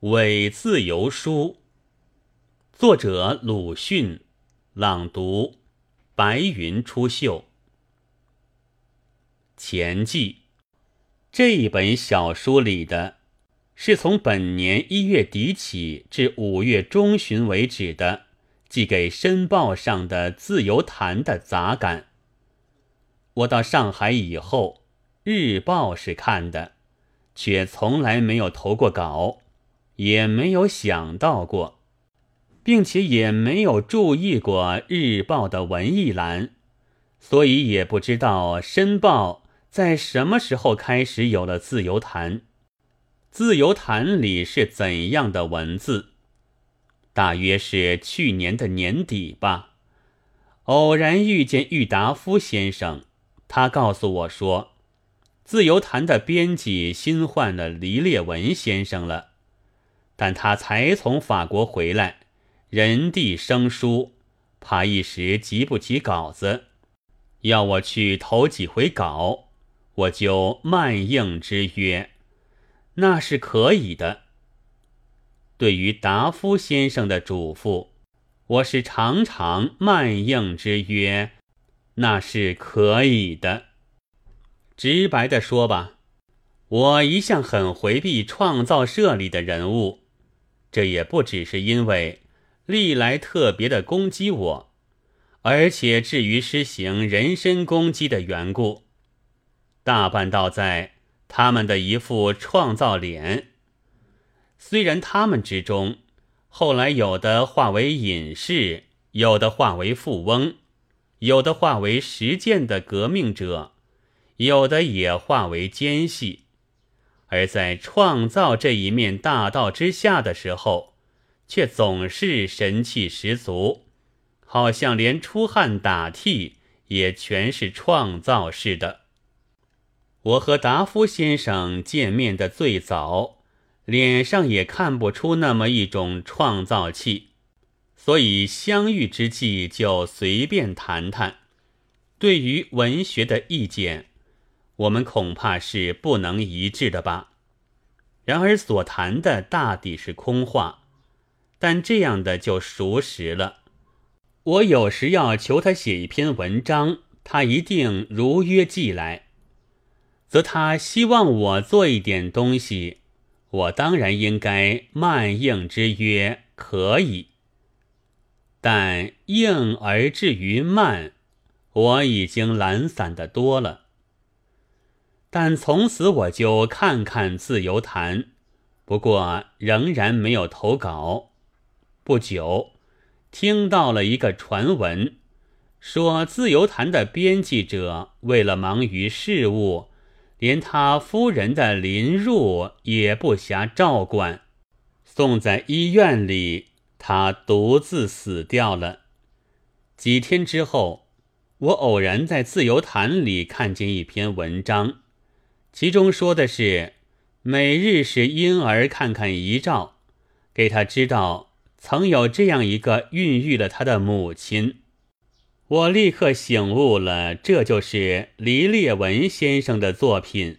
伪自由书》，作者鲁迅，朗读白云出岫。前记：这一本小书里的，是从本年一月底起至五月中旬为止的，寄给《申报》上的《自由谈》的杂感。我到上海以后，《日报》是看的。却从来没有投过稿，也没有想到过，并且也没有注意过日报的文艺栏，所以也不知道《申报》在什么时候开始有了自由谈。自由谈里是怎样的文字？大约是去年的年底吧。偶然遇见郁达夫先生，他告诉我说。自由谈的编辑新换了黎烈文先生了，但他才从法国回来，人地生疏，怕一时急不起稿子，要我去投几回稿，我就慢应之曰：“那是可以的。”对于达夫先生的嘱咐，我是常常慢应之曰：“那是可以的。”直白的说吧，我一向很回避创造社里的人物，这也不只是因为历来特别的攻击我，而且至于施行人身攻击的缘故，大半倒在他们的一副创造脸。虽然他们之中，后来有的化为隐士，有的化为富翁，有的化为实践的革命者。有的也化为奸细，而在创造这一面大道之下的时候，却总是神气十足，好像连出汗打替也全是创造似的。我和达夫先生见面的最早，脸上也看不出那么一种创造气，所以相遇之际就随便谈谈，对于文学的意见。我们恐怕是不能一致的吧。然而所谈的大抵是空话，但这样的就熟识了。我有时要求他写一篇文章，他一定如约寄来。则他希望我做一点东西，我当然应该慢应之曰可以。但应而至于慢，我已经懒散的多了。但从此我就看看自由谈，不过仍然没有投稿。不久，听到了一个传闻，说自由谈的编辑者为了忙于事务，连他夫人的临入也不暇照管，送在医院里，他独自死掉了。几天之后，我偶然在自由谈里看见一篇文章。其中说的是，每日使婴儿看看遗照，给他知道曾有这样一个孕育了他的母亲。我立刻醒悟了，这就是黎烈文先生的作品。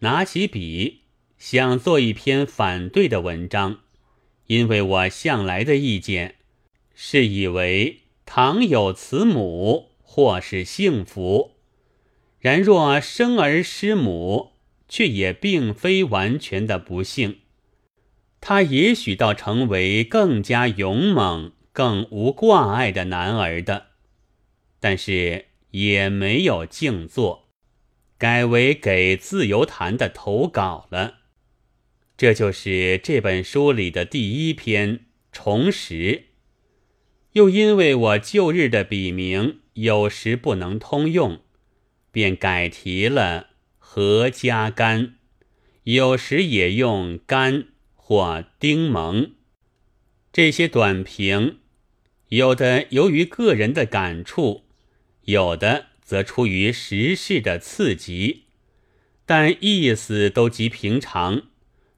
拿起笔，想做一篇反对的文章，因为我向来的意见是以为倘有慈母，或是幸福。然若生儿失母，却也并非完全的不幸。他也许倒成为更加勇猛、更无挂碍的男儿的，但是也没有静坐，改为给自由谈的投稿了。这就是这本书里的第一篇《重拾》。又因为我旧日的笔名有时不能通用。便改题了“何家干”，有时也用“干”或“丁蒙”这些短评，有的由于个人的感触，有的则出于时事的刺激，但意思都极平常，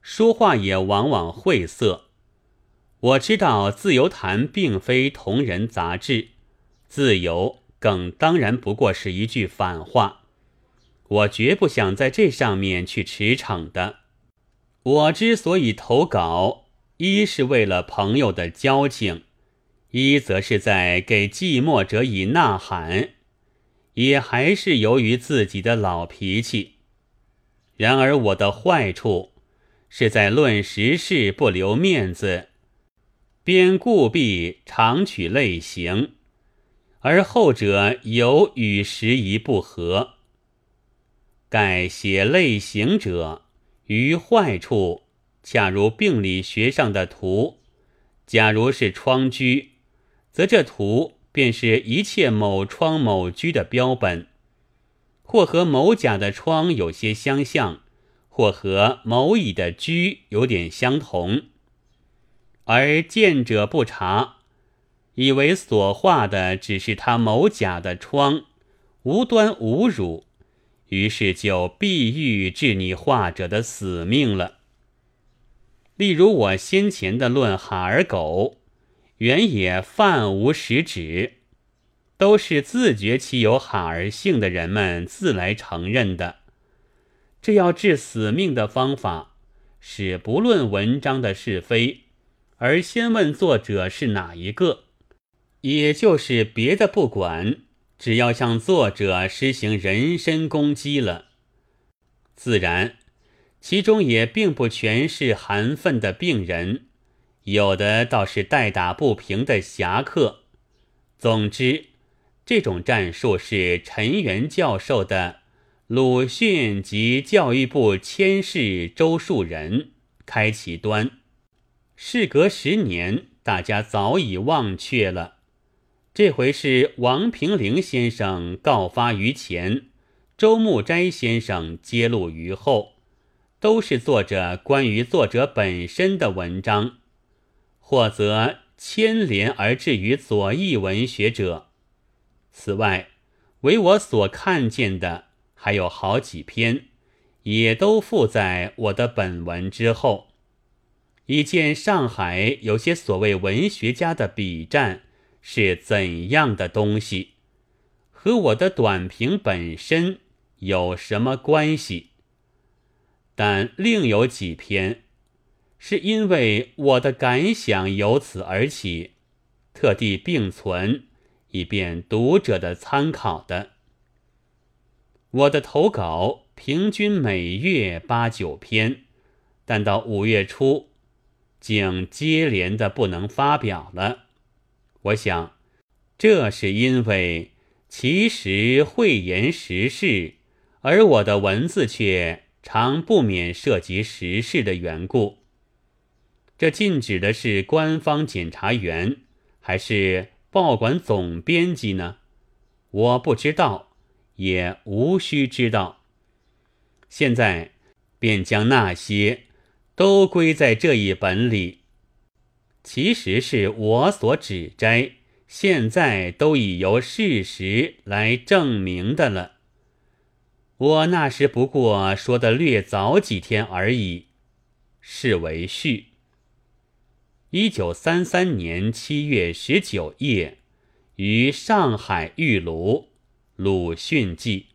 说话也往往晦涩。我知道《自由谈》并非同人杂志，自由。更当然不过是一句反话，我绝不想在这上面去驰骋的。我之所以投稿，一是为了朋友的交情，一则是在给寂寞者以呐喊，也还是由于自己的老脾气。然而我的坏处是在论时事不留面子，边故必常取类型，而后者有与时宜不合。盖写类型者。于坏处，恰如病理学上的图，假如是疮疽，则这图便是一切某疮某疽的标本，或和某甲的疮有些相像，或和某乙的疽有点相同。而见者不察，以为所画的只是他某甲的疮，无端侮辱。于是就必欲治你画者的死命了。例如我先前的论哈儿狗，原也泛无实指，都是自觉其有哈儿性的人们自来承认的。这要治死命的方法，是不论文章的是非，而先问作者是哪一个，也就是别的不管。只要向作者施行人身攻击了，自然其中也并不全是寒愤的病人，有的倒是代打不平的侠客。总之，这种战术是陈元教授的鲁迅及教育部签事周树人开其端。事隔十年，大家早已忘却了。这回是王平陵先生告发于前，周木斋先生揭露于后，都是作者关于作者本身的文章，或则牵连而至于左翼文学者。此外，为我所看见的还有好几篇，也都附在我的本文之后。已见上海有些所谓文学家的笔战。是怎样的东西，和我的短评本身有什么关系？但另有几篇，是因为我的感想由此而起，特地并存，以便读者的参考的。我的投稿平均每月八九篇，但到五月初，竟接连的不能发表了。我想，这是因为其实会言时事，而我的文字却常不免涉及时事的缘故。这禁止的是官方检察员，还是报馆总编辑呢？我不知道，也无需知道。现在便将那些都归在这一本里。其实是我所指摘，现在都已由事实来证明的了。我那时不过说的略早几天而已，是为序。一九三三年七月十九夜，于上海玉庐，鲁迅记。